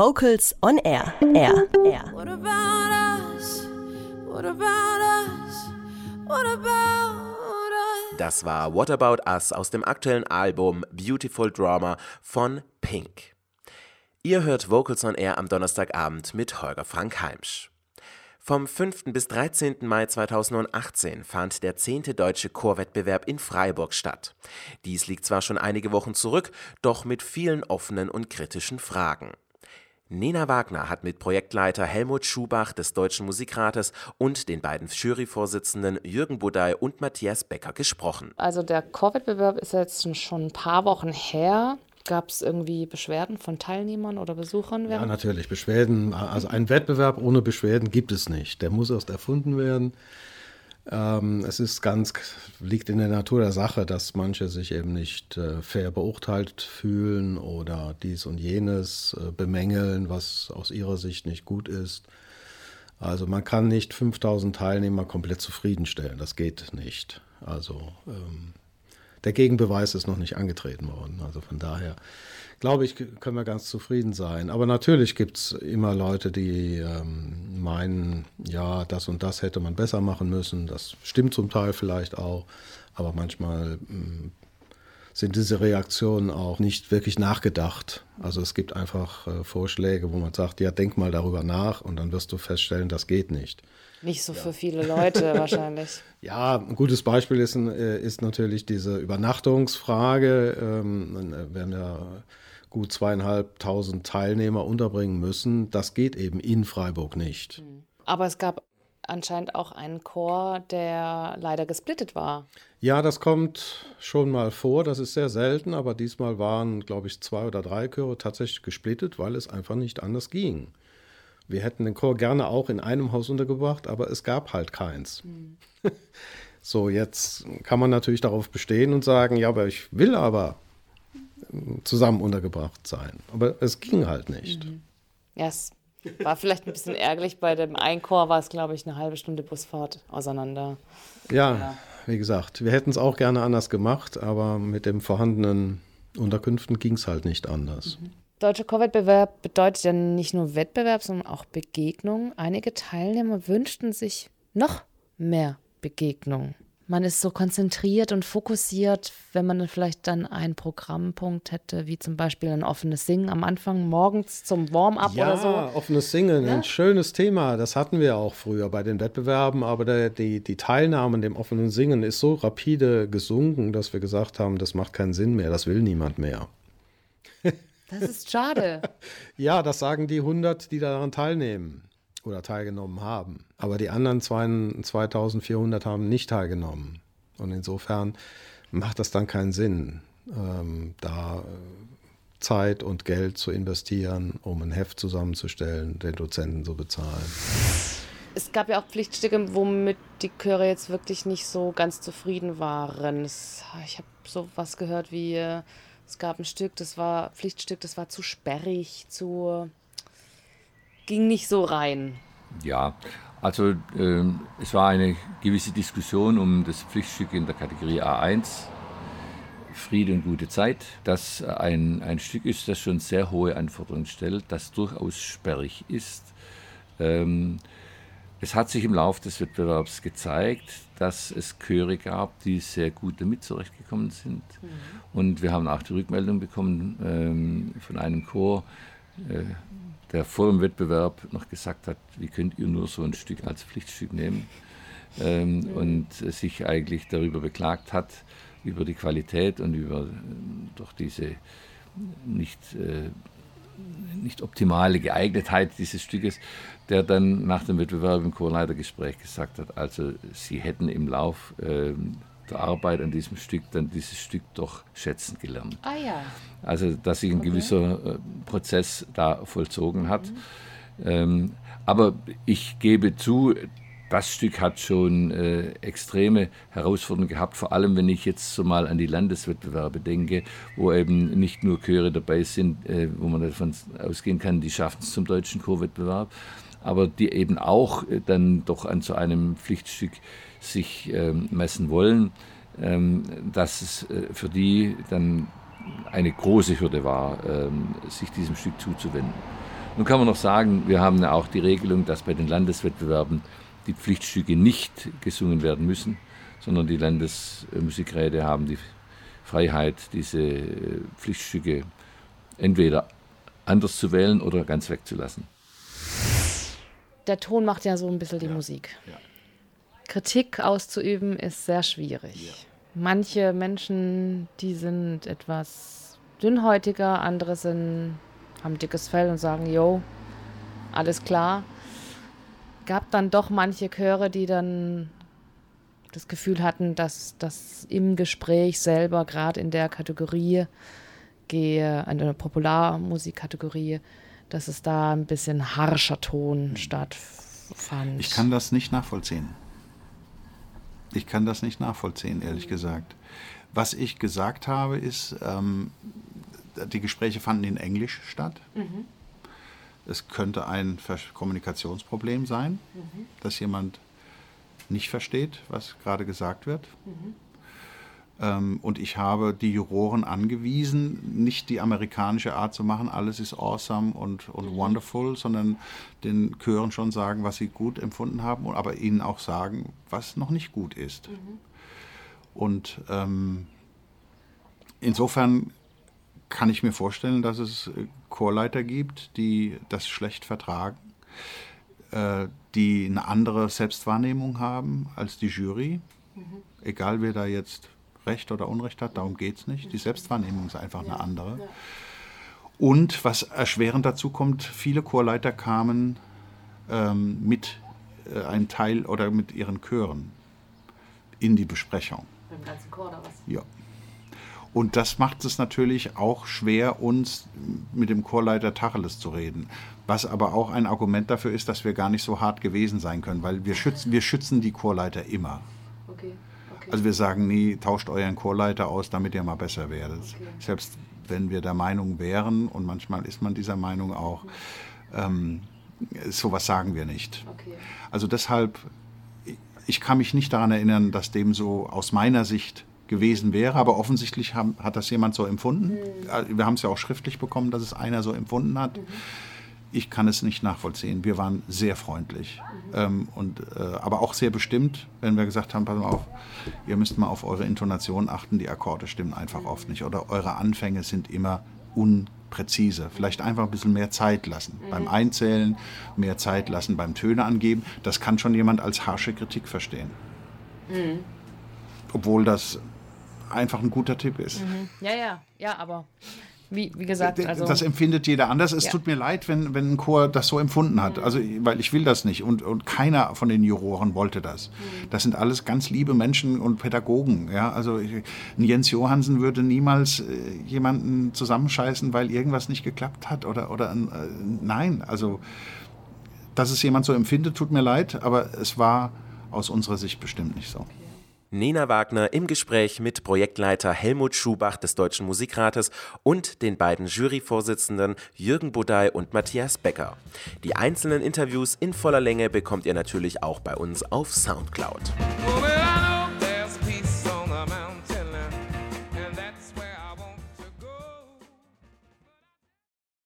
Vocals on Air. Air. Air. What about us? What about us? What about? Das war What About Us aus dem aktuellen Album Beautiful Drama von Pink. Ihr hört Vocals on Air am Donnerstagabend mit Holger Frank Heimsch. Vom 5. bis 13. Mai 2018 fand der 10. Deutsche Chorwettbewerb in Freiburg statt. Dies liegt zwar schon einige Wochen zurück, doch mit vielen offenen und kritischen Fragen. Nena Wagner hat mit Projektleiter Helmut Schubach des Deutschen Musikrates und den beiden Juryvorsitzenden Jürgen Budai und Matthias Becker gesprochen. Also der Chorwettbewerb ist jetzt schon ein paar Wochen her. Gab es irgendwie Beschwerden von Teilnehmern oder Besuchern? Ja, natürlich. Beschwerden, also ein Wettbewerb ohne Beschwerden gibt es nicht. Der muss erst erfunden werden. Ähm, es ist ganz, liegt in der Natur der Sache, dass manche sich eben nicht äh, fair beurteilt fühlen oder dies und jenes äh, bemängeln, was aus ihrer Sicht nicht gut ist. Also man kann nicht 5000 Teilnehmer komplett zufriedenstellen, das geht nicht. Also ähm, der Gegenbeweis ist noch nicht angetreten worden. Also von daher glaube ich, können wir ganz zufrieden sein. Aber natürlich gibt es immer Leute, die ähm, meinen, ja, das und das hätte man besser machen müssen. Das stimmt zum Teil vielleicht auch. Aber manchmal ähm, sind diese Reaktionen auch nicht wirklich nachgedacht. Also es gibt einfach äh, Vorschläge, wo man sagt, ja, denk mal darüber nach und dann wirst du feststellen, das geht nicht. Nicht so für viele Leute wahrscheinlich. Ja, ein gutes Beispiel ist, äh, ist natürlich diese Übernachtungsfrage. Ähm, äh, werden ja gut zweieinhalbtausend Teilnehmer unterbringen müssen. Das geht eben in Freiburg nicht. Aber es gab anscheinend auch einen Chor, der leider gesplittet war. Ja, das kommt schon mal vor. Das ist sehr selten, aber diesmal waren, glaube ich, zwei oder drei Chöre tatsächlich gesplittet, weil es einfach nicht anders ging. Wir hätten den Chor gerne auch in einem Haus untergebracht, aber es gab halt keins. Mhm. so, jetzt kann man natürlich darauf bestehen und sagen, ja, aber ich will aber zusammen untergebracht sein. Aber es ging halt nicht. Mhm. Ja, es war vielleicht ein bisschen ärgerlich. Bei dem Einchor war es, glaube ich, eine halbe Stunde Busfahrt auseinander. Ja, ja. wie gesagt, wir hätten es auch gerne anders gemacht, aber mit den vorhandenen Unterkünften ging es halt nicht anders. Mhm. Deutscher Chorwettbewerb bedeutet ja nicht nur Wettbewerb, sondern auch Begegnung. Einige Teilnehmer wünschten sich noch mehr Begegnung man ist so konzentriert und fokussiert, wenn man vielleicht dann einen Programmpunkt hätte, wie zum Beispiel ein offenes Singen am Anfang morgens zum Warm-up ja, oder so. Ja, offenes Singen, ja? ein schönes Thema. Das hatten wir auch früher bei den Wettbewerben, aber der, die, die Teilnahme an dem offenen Singen ist so rapide gesunken, dass wir gesagt haben, das macht keinen Sinn mehr, das will niemand mehr. Das ist schade. ja, das sagen die 100, die daran teilnehmen oder teilgenommen haben. Aber die anderen 2400 haben nicht teilgenommen. Und insofern macht das dann keinen Sinn, ähm, da äh, Zeit und Geld zu investieren, um ein Heft zusammenzustellen, den Dozenten zu bezahlen. Es gab ja auch Pflichtstücke, womit die Chöre jetzt wirklich nicht so ganz zufrieden waren. Es, ich habe so was gehört wie, äh, es gab ein Stück, das war Pflichtstück, das war zu sperrig, zu ging nicht so rein. Ja, also äh, es war eine gewisse Diskussion um das Pflichtstück in der Kategorie A1, Friede und gute Zeit, das ein, ein Stück ist, das schon sehr hohe Anforderungen stellt, das durchaus sperrig ist. Ähm, es hat sich im Laufe des Wettbewerbs gezeigt, dass es Chöre gab, die sehr gut damit zurechtgekommen sind. Mhm. Und wir haben auch die Rückmeldung bekommen ähm, von einem Chor, äh, der vor dem Wettbewerb noch gesagt hat, wie könnt ihr nur so ein Stück als Pflichtstück nehmen ähm, mhm. und sich eigentlich darüber beklagt hat, über die Qualität und über äh, doch diese nicht, äh, nicht optimale Geeignetheit dieses Stückes, der dann nach dem Wettbewerb im Chorleitergespräch gesagt hat, also sie hätten im Lauf äh, der Arbeit an diesem Stück dann dieses Stück doch schätzen gelernt. Ah ja. Also dass sich ein okay. gewisser äh, Prozess da vollzogen hat. Mhm. Ähm, aber ich gebe zu, das Stück hat schon äh, extreme Herausforderungen gehabt, vor allem wenn ich jetzt so mal an die Landeswettbewerbe denke, wo eben nicht nur Chöre dabei sind, äh, wo man davon ausgehen kann, die schaffen es zum deutschen Chorwettbewerb, aber die eben auch äh, dann doch an so einem Pflichtstück sich ähm, messen wollen, ähm, dass es äh, für die dann eine große Hürde war, ähm, sich diesem Stück zuzuwenden. Nun kann man noch sagen, wir haben ja auch die Regelung, dass bei den Landeswettbewerben die Pflichtstücke nicht gesungen werden müssen, sondern die Landesmusikräte haben die Freiheit, diese äh, Pflichtstücke entweder anders zu wählen oder ganz wegzulassen. Der Ton macht ja so ein bisschen die ja. Musik. Ja. Kritik auszuüben ist sehr schwierig. Ja. Manche Menschen, die sind etwas dünnhäutiger, andere sind, haben dickes Fell und sagen, yo, alles klar. Gab dann doch manche Chöre, die dann das Gefühl hatten, dass das im Gespräch selber, gerade in der Kategorie, gehe, eine Popularmusikkategorie, dass es da ein bisschen harscher Ton stattfand. Ich kann das nicht nachvollziehen. Ich kann das nicht nachvollziehen, ehrlich gesagt. Was ich gesagt habe, ist, ähm, die Gespräche fanden in Englisch statt. Mhm. Es könnte ein Kommunikationsproblem sein, mhm. dass jemand nicht versteht, was gerade gesagt wird. Mhm. Ähm, und ich habe die Juroren angewiesen, nicht die amerikanische Art zu machen, alles ist awesome und, und mhm. wonderful, sondern den Chören schon sagen, was sie gut empfunden haben, aber ihnen auch sagen, was noch nicht gut ist. Mhm. Und ähm, insofern kann ich mir vorstellen, dass es Chorleiter gibt, die das schlecht vertragen, äh, die eine andere Selbstwahrnehmung haben als die Jury. Mhm. Egal wer da jetzt Recht oder Unrecht hat, darum geht es nicht. Die Selbstwahrnehmung ist einfach eine andere. Und was erschwerend dazu kommt, viele Chorleiter kamen ähm, mit äh, einem Teil oder mit ihren Chören in die Besprechung. Beim ganzen Chor oder was? Ja. Und das macht es natürlich auch schwer, uns mit dem Chorleiter Tacheles zu reden. Was aber auch ein Argument dafür ist, dass wir gar nicht so hart gewesen sein können, weil wir schützen, wir schützen die Chorleiter immer. Okay. Okay. Also wir sagen nie, tauscht euren Chorleiter aus, damit ihr mal besser werdet. Okay. Selbst wenn wir der Meinung wären, und manchmal ist man dieser Meinung auch, ähm, sowas sagen wir nicht. Okay. Also deshalb, ich kann mich nicht daran erinnern, dass dem so aus meiner Sicht gewesen wäre, aber offensichtlich haben, hat das jemand so empfunden. Mhm. Wir haben es ja auch schriftlich bekommen, dass es einer so empfunden hat. Mhm. Ich kann es nicht nachvollziehen. Wir waren sehr freundlich, ähm, und, äh, aber auch sehr bestimmt, wenn wir gesagt haben, pass mal auf, ihr müsst mal auf eure Intonation achten, die Akkorde stimmen einfach oft nicht oder eure Anfänge sind immer unpräzise. Vielleicht einfach ein bisschen mehr Zeit lassen. Mhm. Beim Einzählen mehr Zeit lassen, beim Töne angeben. Das kann schon jemand als harsche Kritik verstehen. Mhm. Obwohl das einfach ein guter Tipp ist. Mhm. Ja, ja, ja, aber wie, wie gesagt, also das empfindet jeder anders. Es ja. tut mir leid, wenn, wenn ein Chor das so empfunden hat. Mhm. Also, weil ich will das nicht. Und, und keiner von den Juroren wollte das. Mhm. Das sind alles ganz liebe Menschen und Pädagogen. Ja, also ein Jens Johansen würde niemals äh, jemanden zusammenscheißen, weil irgendwas nicht geklappt hat. Oder, oder äh, nein, also dass es jemand so empfindet, tut mir leid, aber es war aus unserer Sicht bestimmt nicht so. Nina Wagner im Gespräch mit Projektleiter Helmut Schubach des Deutschen Musikrates und den beiden Juryvorsitzenden Jürgen Budai und Matthias Becker. Die einzelnen Interviews in voller Länge bekommt ihr natürlich auch bei uns auf Soundcloud.